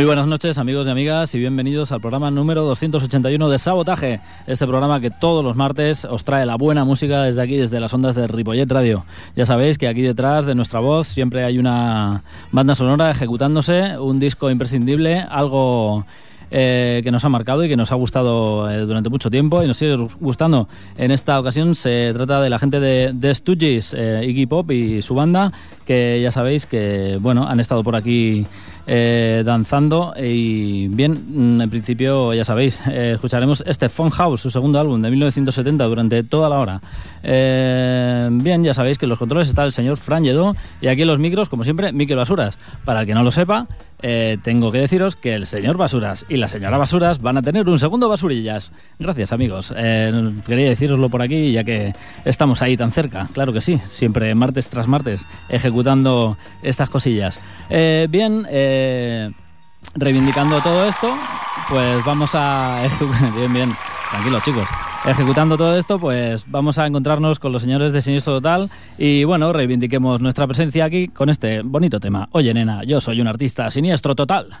Muy buenas noches amigos y amigas y bienvenidos al programa número 281 de Sabotaje, este programa que todos los martes os trae la buena música desde aquí, desde las ondas de Ripollet Radio. Ya sabéis que aquí detrás de nuestra voz siempre hay una banda sonora ejecutándose, un disco imprescindible, algo eh, que nos ha marcado y que nos ha gustado eh, durante mucho tiempo y nos sigue gustando. En esta ocasión se trata de la gente de, de Stooges, eh, Iggy Pop y su banda, que ya sabéis que bueno han estado por aquí danzando y bien, mm, en principio ya sabéis, escucharemos este Phone House, su segundo álbum de 1970 durante toda la hora. bien, ya sabéis que en los controles está el señor Fran y aquí en los micros, como siempre, Miquel Basuras. Para el que no lo sepa, eh, tengo que deciros que el señor Basuras y la señora Basuras van a tener un segundo Basurillas. Gracias, amigos. Eh, quería deciroslo por aquí, ya que estamos ahí tan cerca. Claro que sí, siempre martes tras martes, ejecutando estas cosillas. Eh, bien, reivindicando todo esto, pues vamos a... bien, bien, tranquilos chicos. Ejecutando todo esto, pues vamos a encontrarnos con los señores de Siniestro Total y bueno, reivindiquemos nuestra presencia aquí con este bonito tema. Oye, nena, yo soy un artista siniestro total.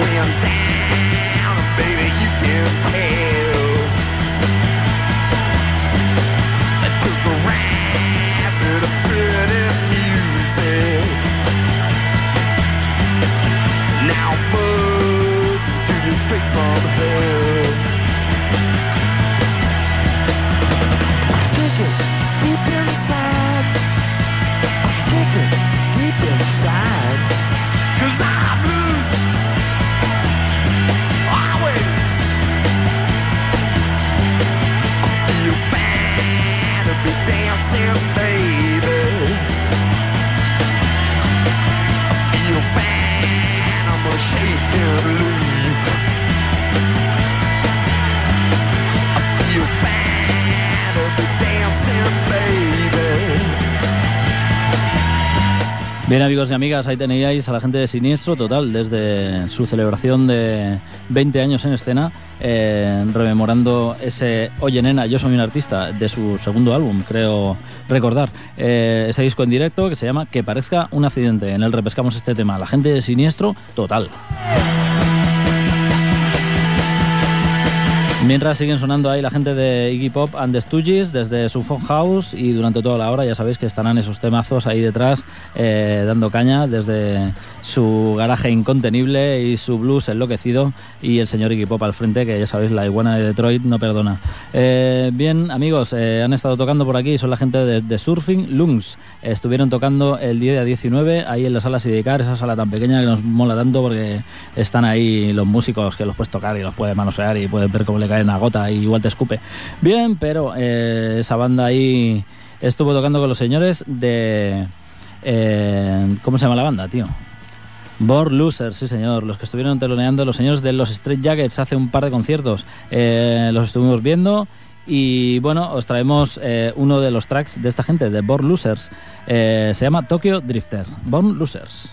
when I'm down, baby, you can tell. I took a ride to the pretty music. Now to the straight from Bien amigos y amigas, ahí teníais a la gente de Siniestro Total desde su celebración de 20 años en escena, eh, rememorando ese Oye nena, yo soy un artista de su segundo álbum, creo recordar. Eh, ese disco en directo que se llama Que parezca un accidente. En el repescamos este tema, la gente de Siniestro Total. Mientras siguen sonando ahí la gente de Iggy Pop and the Stooges desde su phone house y durante toda la hora ya sabéis que estarán esos temazos ahí detrás eh, dando caña desde su garaje incontenible y su blues enloquecido y el señor Iggy Pop al frente que ya sabéis la iguana de Detroit no perdona. Eh, bien amigos, eh, han estado tocando por aquí, son la gente de, Surfing Lungs. Estuvieron tocando el día 19 ahí en la sala Sidicar, esa sala tan pequeña que nos mola tanto porque están ahí los músicos que los puedes tocar y los puedes manosear y puedes ver cómo le cae una gota y igual te escupe. Bien, pero eh, esa banda ahí estuvo tocando con los señores de... Eh, ¿Cómo se llama la banda, tío? Born Losers, sí señor, los que estuvieron teloneando los señores de los Straight Jackets hace un par de conciertos. Eh, los estuvimos viendo y bueno, os traemos uno de los tracks de esta gente, de Born Losers. se llama Tokyo Drifter. Born Losers.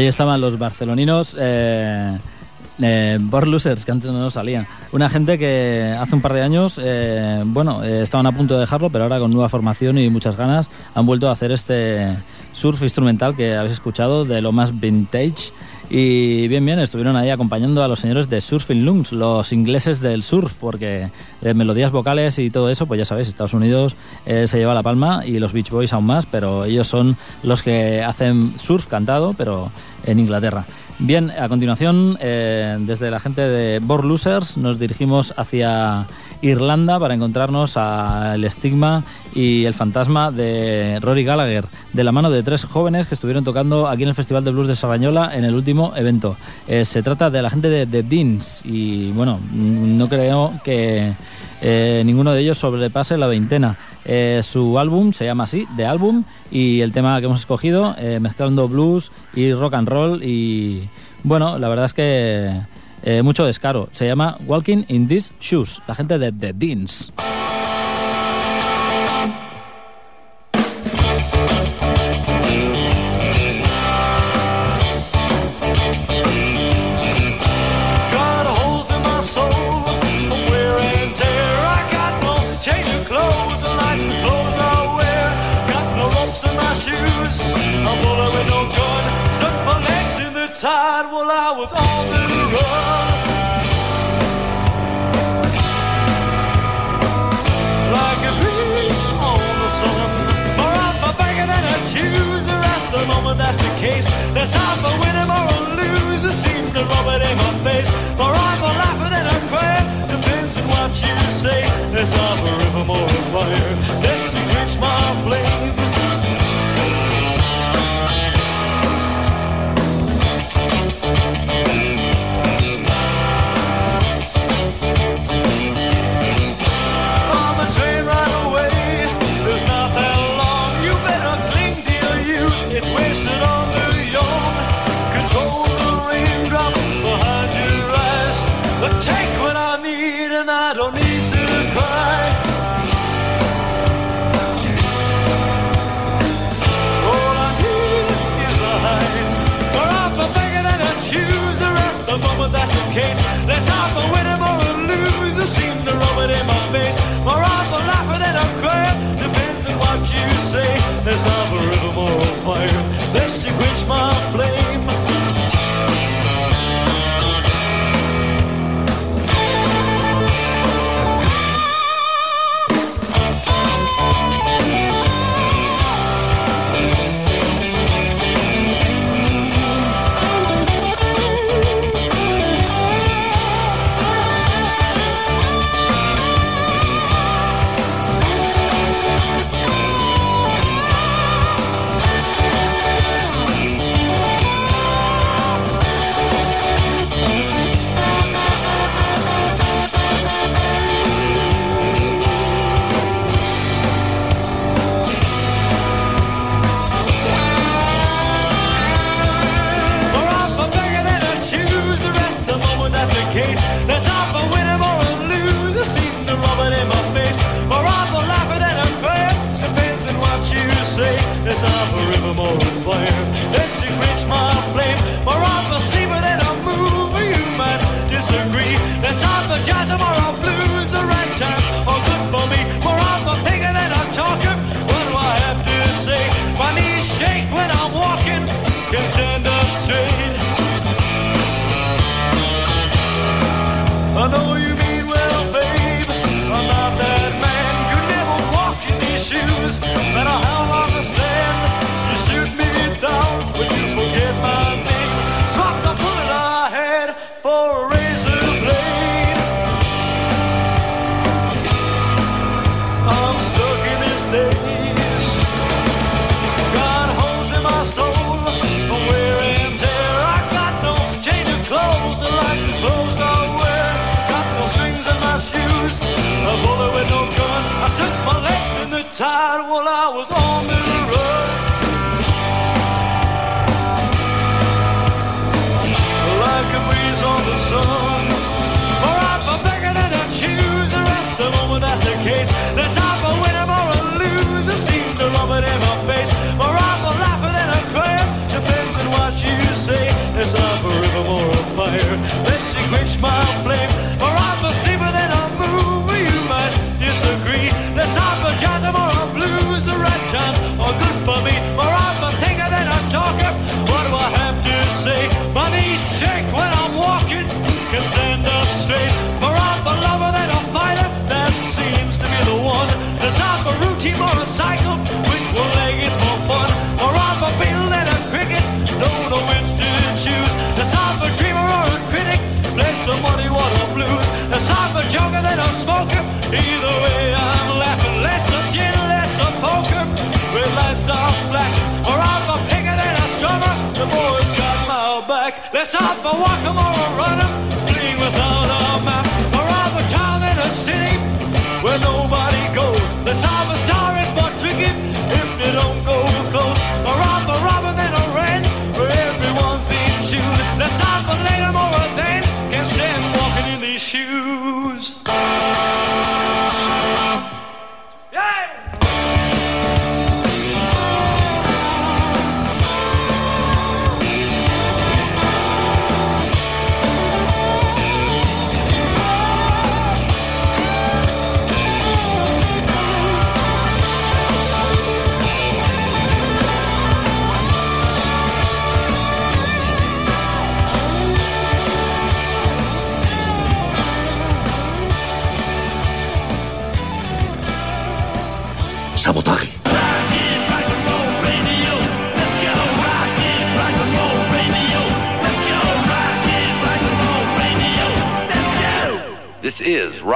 Ahí estaban los barceloninos. Eh, eh, Losers, que antes no salían. Una gente que hace un par de años, eh, bueno, eh, estaban a punto de dejarlo, pero ahora con nueva formación y muchas ganas han vuelto a hacer este surf instrumental que habéis escuchado de lo más vintage. Y bien, bien, estuvieron ahí acompañando a los señores de Surfing Lungs, los ingleses del surf, porque de melodías vocales y todo eso, pues ya sabéis, Estados Unidos eh, se lleva la palma y los Beach Boys aún más, pero ellos son los que hacen surf cantado, pero en Inglaterra. Bien, a continuación, eh, desde la gente de Board Losers, nos dirigimos hacia Irlanda para encontrarnos al estigma y el fantasma de Rory Gallagher, de la mano de tres jóvenes que estuvieron tocando aquí en el Festival de Blues de Sarrañola en el último evento. Eh, se trata de la gente de The Deans y bueno, no creo que eh, ninguno de ellos sobrepase la veintena. su álbum se llama así, The Album, y el tema que hemos escogido, mezclando blues y rock and roll y bueno, la verdad es que eh, mucho descaro. Se llama Walking in These Shoes, la gente de The Deans. just a case. There's half a winner or a loser, seem to rub it in my face. For I'm a laughing and a crying, depends on what you say. There's half a river more a fire, destined to quench my flame. as I'm a river more of fire. Joker than a smoker. Either way, I'm laughing. Less of gin, less of poker. With light stars flashing. Or I'm a picker than a strummer. The boys got my back. A or a without a map. Or I'm a town in a city where nobody goes. Let's have a star, it's more tricky if you don't go close.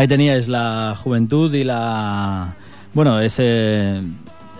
Ahí teníais la juventud y la. Bueno, ese.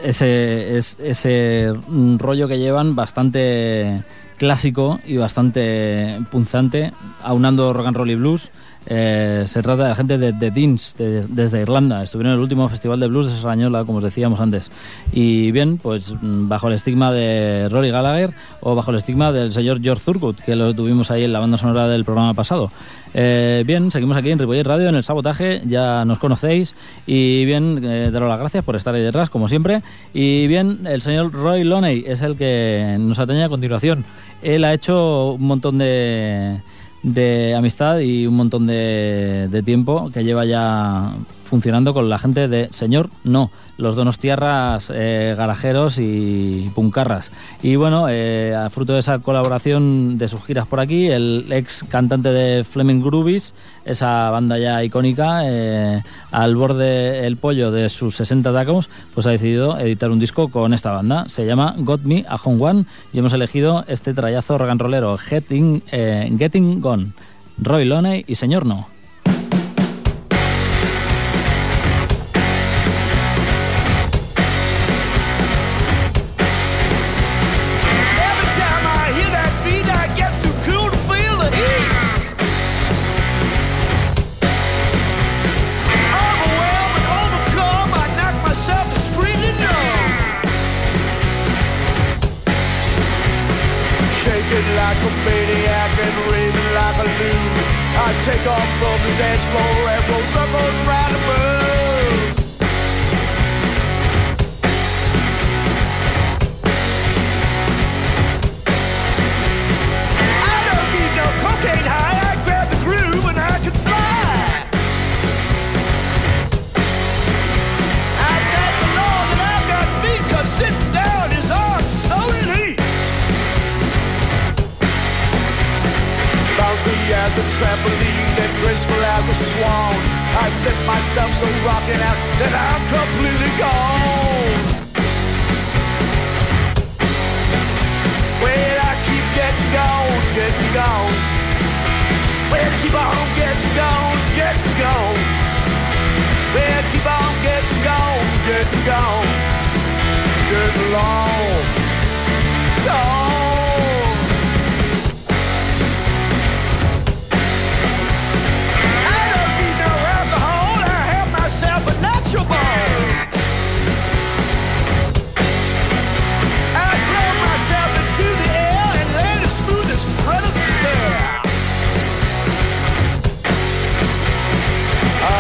Ese, es- ese rollo que llevan bastante clásico y bastante punzante, aunando rock and roll y blues. Eh, se trata de la gente de The Deans, de- desde Irlanda. Estuvieron en el último festival de blues de Sarañola, como os decíamos antes. Y bien, pues mm, bajo el estigma de Rory Gallagher o bajo el estigma del señor George Thurgood, que lo tuvimos ahí en la banda sonora del programa pasado. Eh, bien, seguimos aquí en Ripollet Radio, en el sabotaje, ya nos conocéis. Y bien, eh, daros las gracias por estar ahí detrás, como siempre. Y bien, el señor Roy Loney es el que nos atañe a continuación. Él ha hecho un montón de, de amistad y un montón de, de tiempo que lleva ya funcionando con la gente de Señor No, los donostiarras eh, garajeros y puncarras. Y bueno, eh, a fruto de esa colaboración de sus giras por aquí, el ex cantante de Fleming Groovies, esa banda ya icónica, eh, al borde el pollo de sus 60 tacos, pues ha decidido editar un disco con esta banda. Se llama Got Me a Home One y hemos elegido este trayazo rock and rollero, Getting, eh, Getting Gone, Roy Loney y Señor No.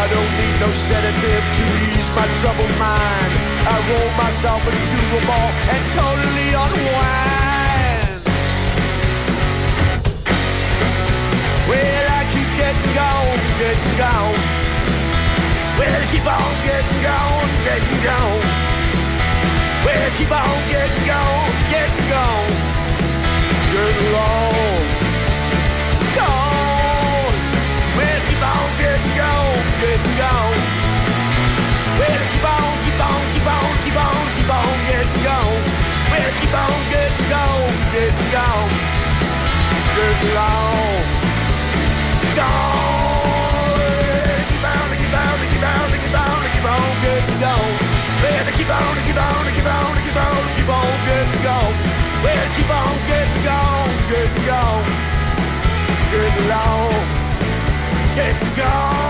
I don't need no sedative to ease my troubled mind. I roll myself into a ball and totally unwind. Well, I keep getting gone, getting gone. Well, I keep on getting gone, getting gone. Well, I keep on getting gone, getting gone. Getting long, good to. Well, keep on, keep on, keep on, keep on, keep on, good to keep on, Keep on, keep on, keep on, keep on, keep on. Well, keep on, keep on, keep on, keep on, keep on, good to keep on, good gone, go, gone.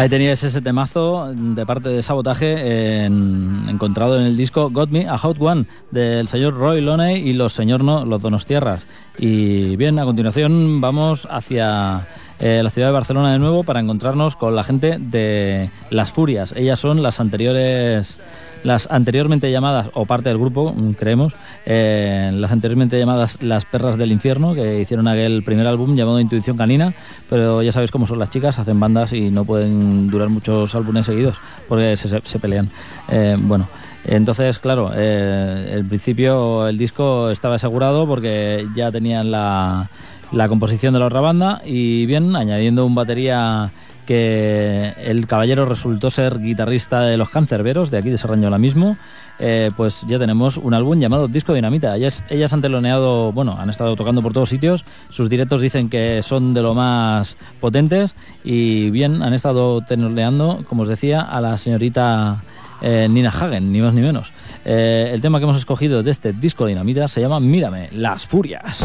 Ahí teníais ese temazo de parte de Sabotaje en- encontrado en el disco Got Me a Hot One del señor Roy Loney y los señor no, los Donostierras. Y bien, a continuación vamos hacia eh, la ciudad de Barcelona de nuevo para encontrarnos con la gente de Las Furias. Ellas son las anteriores las anteriormente llamadas, o parte del grupo, mm, creemos, eh, las anteriormente llamadas Las Perras del Infierno, que hicieron aquel primer álbum llamado Intuición Canina, pero ya sabéis cómo son las chicas, hacen bandas y no pueden durar muchos álbumes seguidos, porque se, se- pelean. Eh, bueno. Entonces, claro, eh, el principio el disco estaba asegurado porque ya tenían la, la composición de la otra banda y bien, añadiendo un batería que el caballero resultó ser guitarrista de los Cancerberos, de aquí de Serrañola mismo, eh, pues ya tenemos un álbum llamado Disco Dinamita. Ellas, ellas han teloneado, bueno, han estado tocando por todos sitios, sus directos dicen que son de lo más potentes y bien, han estado teloneando, como os decía, a la señorita eh, Nina Hagen, ni más ni menos. Eh, el tema que hemos escogido de este Disco Dinamita se llama Mírame, las furias.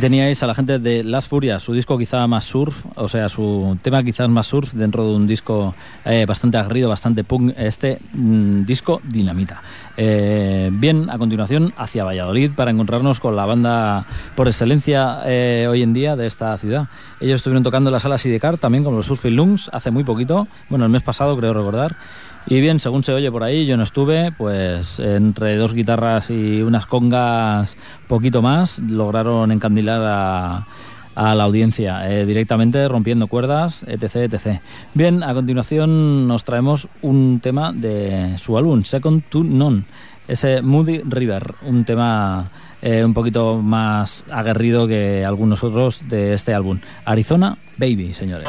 Teníais a la gente de Las Furias, su disco quizá más surf, o sea, su tema quizás más surf dentro de un disco eh, bastante aguerrido, bastante punk, este mm, disco Dinamita. Eh, bien, a continuación hacia Valladolid para encontrarnos con la banda por excelencia eh, hoy en día de esta ciudad. Ellos estuvieron tocando en la sala Sidecar también con los Surfing Lungs hace muy poquito, bueno, el mes pasado creo recordar. Y bien, según se oye por ahí, yo no estuve, pues entre dos guitarras y unas congas, poquito más, lograron encandilar a, la audiencia eh, directamente rompiendo cuerdas, etc, etc. Bien, a continuación nos traemos un tema de su álbum, Second to None, ese Moody River, un tema eh, un poquito más aguerrido que algunos otros de este álbum. Arizona Baby, señores.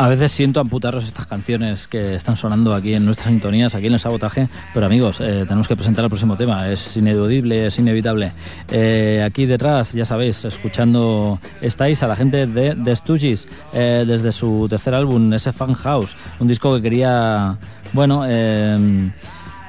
A veces siento amputaros estas canciones que están sonando aquí en nuestras sintonías, aquí en el sabotaje, pero amigos, eh, tenemos que presentar el próximo tema, es ineludible, es inevitable. Eh, aquí detrás, ya sabéis, escuchando estáis a la gente de The Stooges, eh, desde su tercer álbum, ese Fan House, un disco que quería, bueno, eh,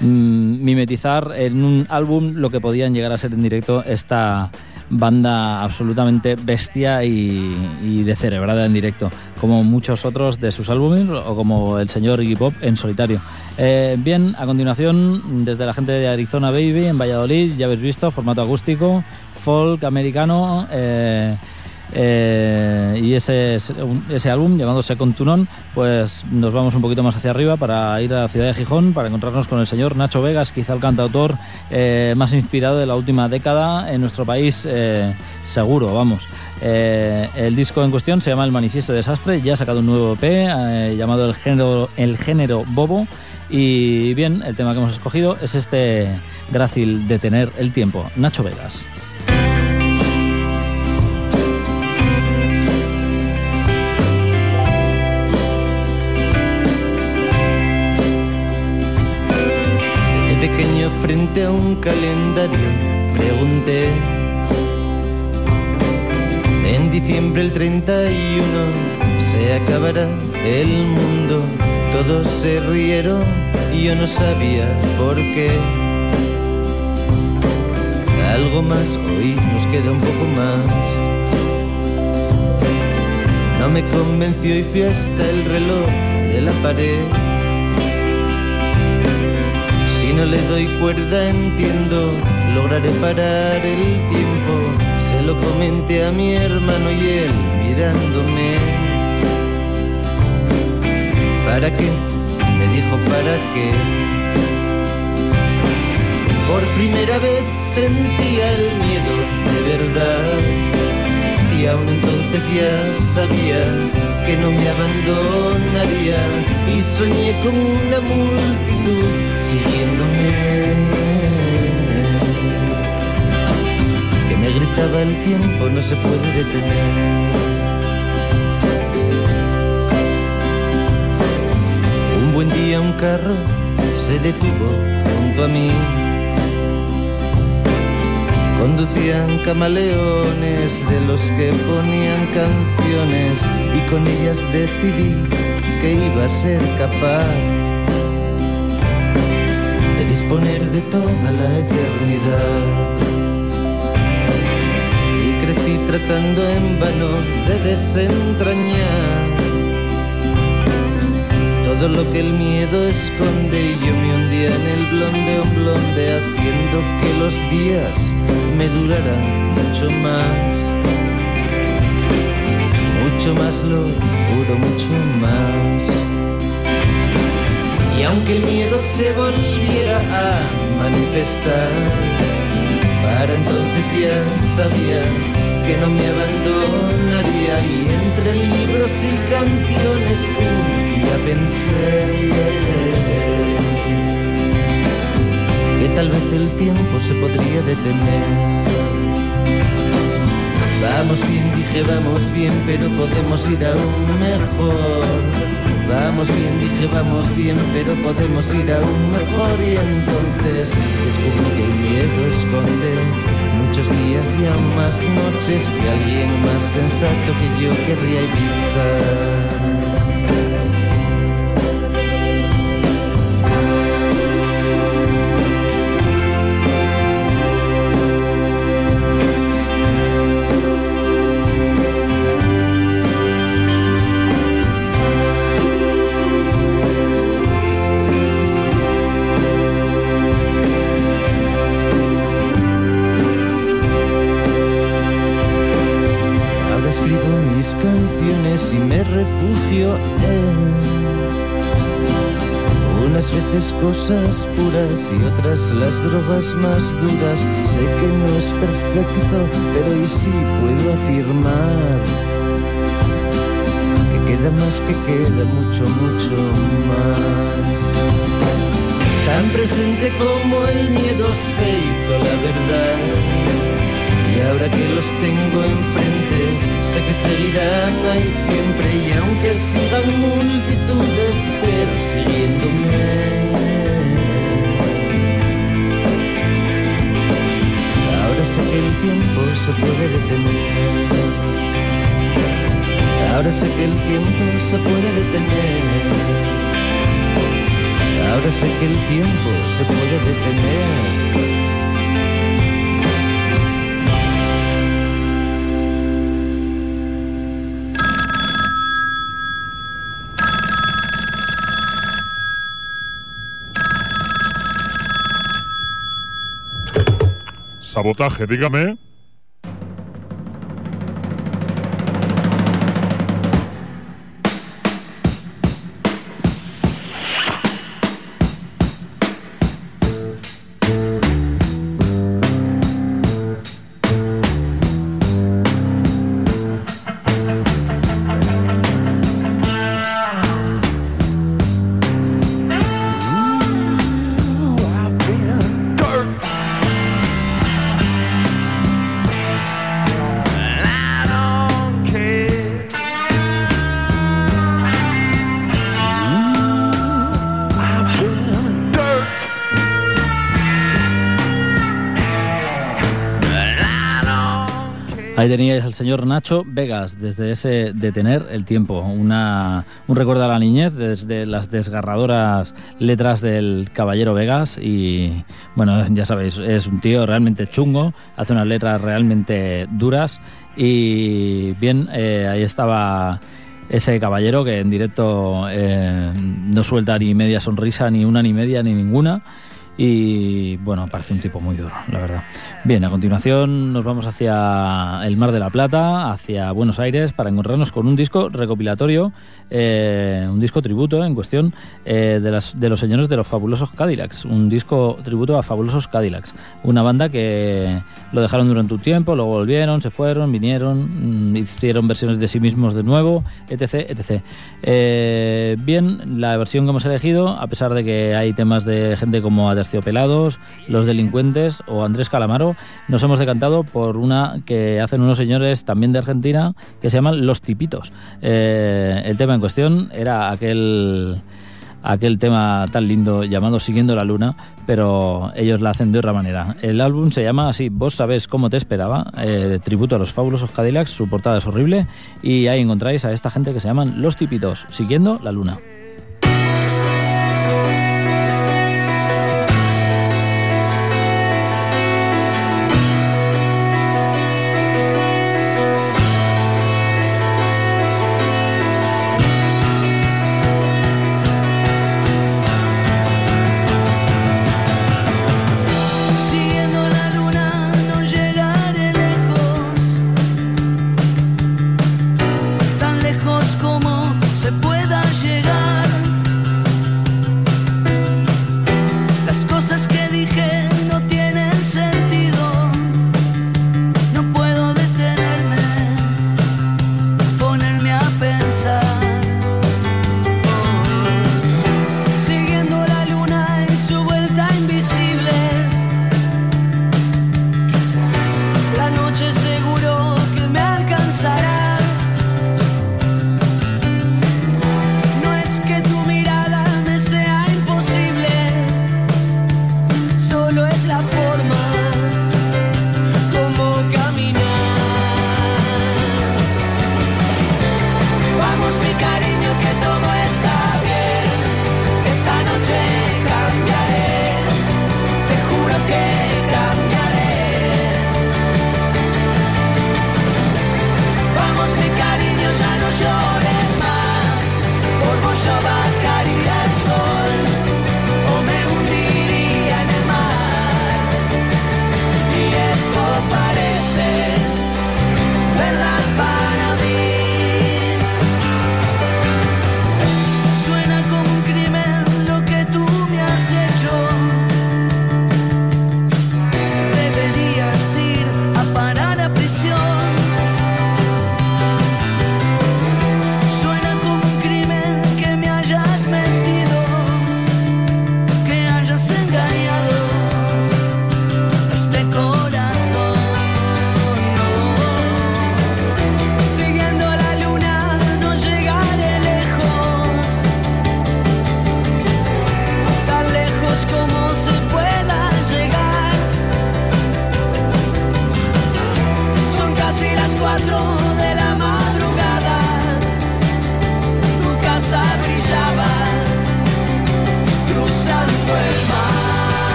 mm, mimetizar en un álbum lo que podían llegar a ser en directo esta banda absolutamente bestia y, y descerebrada en directo, como muchos otros de sus álbumes o como el señor Iggy Pop en solitario. Eh, bien, a continuación, desde la gente de Arizona Baby en Valladolid, ya habéis visto, formato acústico, folk americano. eh, eh, y ese, ese álbum to None, pues nos vamos un poquito más hacia arriba para ir a la ciudad de Gijón para encontrarnos con el señor Nacho Vegas, quizá el cantautor eh, más inspirado de la última década en nuestro país, eh, seguro, vamos. El disco en cuestión se llama El Manifiesto de Desastre, ya ha sacado un nuevo EP llamado el género, el género Bobo. Y bien, el tema que hemos escogido es este grácil de tener el tiempo, Nacho Vegas. A un calendario pregunté. En diciembre el 31 se acabará el mundo. Todos se rieron y yo no sabía por qué. Algo más hoy nos queda un poco más. No me convenció y fui hasta el reloj de la pared no le doy cuerda entiendo, lograré parar el tiempo. Se lo comenté a mi hermano y él mirándome. ¿Para qué? Me dijo, ¿para qué? Por primera vez sentía el miedo de verdad. Y aún entonces ya sabía que no me abandonaría. Y soñé con una multitud siguiéndome. Que me gritaba el tiempo no se puede detener. Un buen día un carro se detuvo junto a mí. Conducían camaleones de los que ponían canciones y con ellas decidí que iba a ser capaz de toda la eternidad. Y crecí tratando en vano de desentrañar todo lo que el miedo esconde y yo me hundía en el blonde un blonde haciendo que los días me duraran mucho más. Mucho más lo juro, mucho más. Y aunque el miedo se volviera a manifestar, para entonces ya sabía que no me abandonaría y entre libros y canciones un día pensé tiempo se podría detener. Vamos bien, dije, vamos bien, pero podemos ir aún mejor. Vamos bien, dije, vamos bien, pero podemos ir aún mejor. Y entonces descubrí que el miedo esconde muchos días y aún más noches que alguien más sensato que yo querría evitar. Veces cosas puras y otras las drogas más duras. Sé que no es perfecto, pero y sí puedo afirmar que queda más que queda mucho, mucho más. Tan presente como el miedo se hizo la verdad. Y ahora que los tengo enfrente, sé que seguirán ahí siempre y aunque sigan multitudes persiguiéndome. El tiempo se puede detener. Ahora sé que el tiempo se puede detener. Ahora sé que el tiempo se puede detener. Sabotaje, dígame. Ahí teníais al señor Nacho Vegas, desde ese Detener el Tiempo, una, un recuerdo a la niñez desde las desgarradoras letras del Caballero Vegas y bueno, ya sabéis, es un tío realmente chungo, hace unas letras realmente duras y bien, eh, ahí estaba ese caballero que en directo eh, no suelta ni media sonrisa, ni una, ni media, ni ninguna. Y bueno, parece un tipo muy duro, la verdad. Bien, a continuación nos vamos hacia el Mar de la Plata, hacia Buenos Aires, para encontrarnos con un disco recopilatorio, eh, un disco tributo en cuestión eh, de, las, de los señores de los fabulosos Cadillacs, un disco tributo a fabulosos Cadillacs, una banda que lo dejaron durante un tiempo, luego volvieron, se fueron, vinieron, mm, hicieron versiones de sí mismos de nuevo, etc. etc. Eh, bien, la versión que hemos elegido, a pesar de que hay temas de gente como Los Delincuentes o Andrés Calamaro, nos hemos decantado por una que hacen unos señores también de Argentina que se llaman Los Tipitos. Eh, el tema en cuestión era aquel aquel tema tan lindo llamado Siguiendo la Luna, pero ellos la hacen de otra manera. El álbum se llama así, Vos sabés cómo te esperaba, eh, tributo a los fabulosos Cadillacs, su portada es horrible, y ahí encontráis a esta gente que se llaman Los Tipitos, Siguiendo la Luna.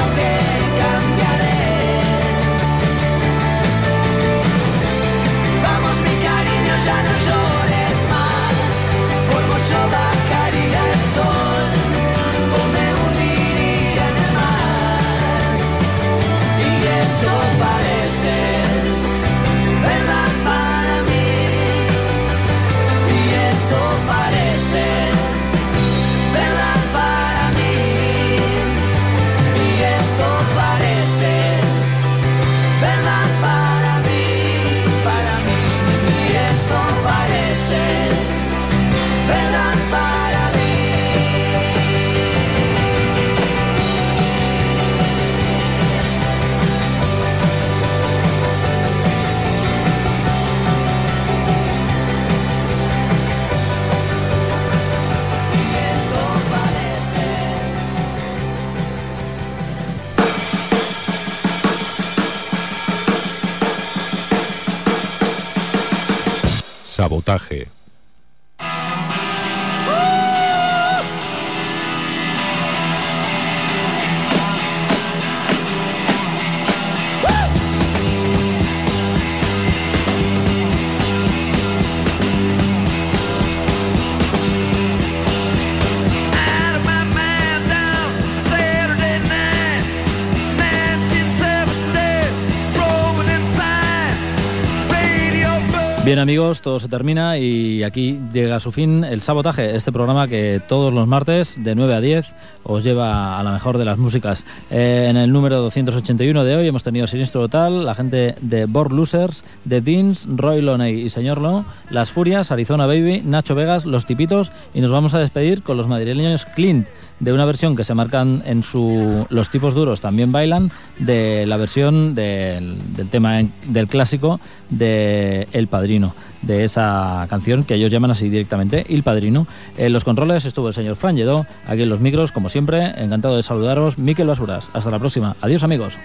não quer. Sabotaje. Bien amigos, todo se termina y aquí llega a su fin el sabotaje, este programa que todos los martes de 9 a 10 os lleva a la mejor de las músicas. Eh, en el número 281 de hoy hemos tenido Sinistro Total, la gente de Born Losers, The Deans, Roy Loney y Señor Lo, Las Furias, Arizona Baby, Nacho Vegas, Los Tipitos y nos vamos a despedir con los madrileños Clint de una versión que se marcan en su Los tipos duros también bailan de la versión del, del tema del clásico de El Padrino, de esa canción que ellos llaman así directamente, El Padrino. En los controles estuvo el señor Fran Lledó, aquí en los micros, como siempre, encantado de saludaros, Miquel Basuras. Hasta la próxima. Adiós amigos.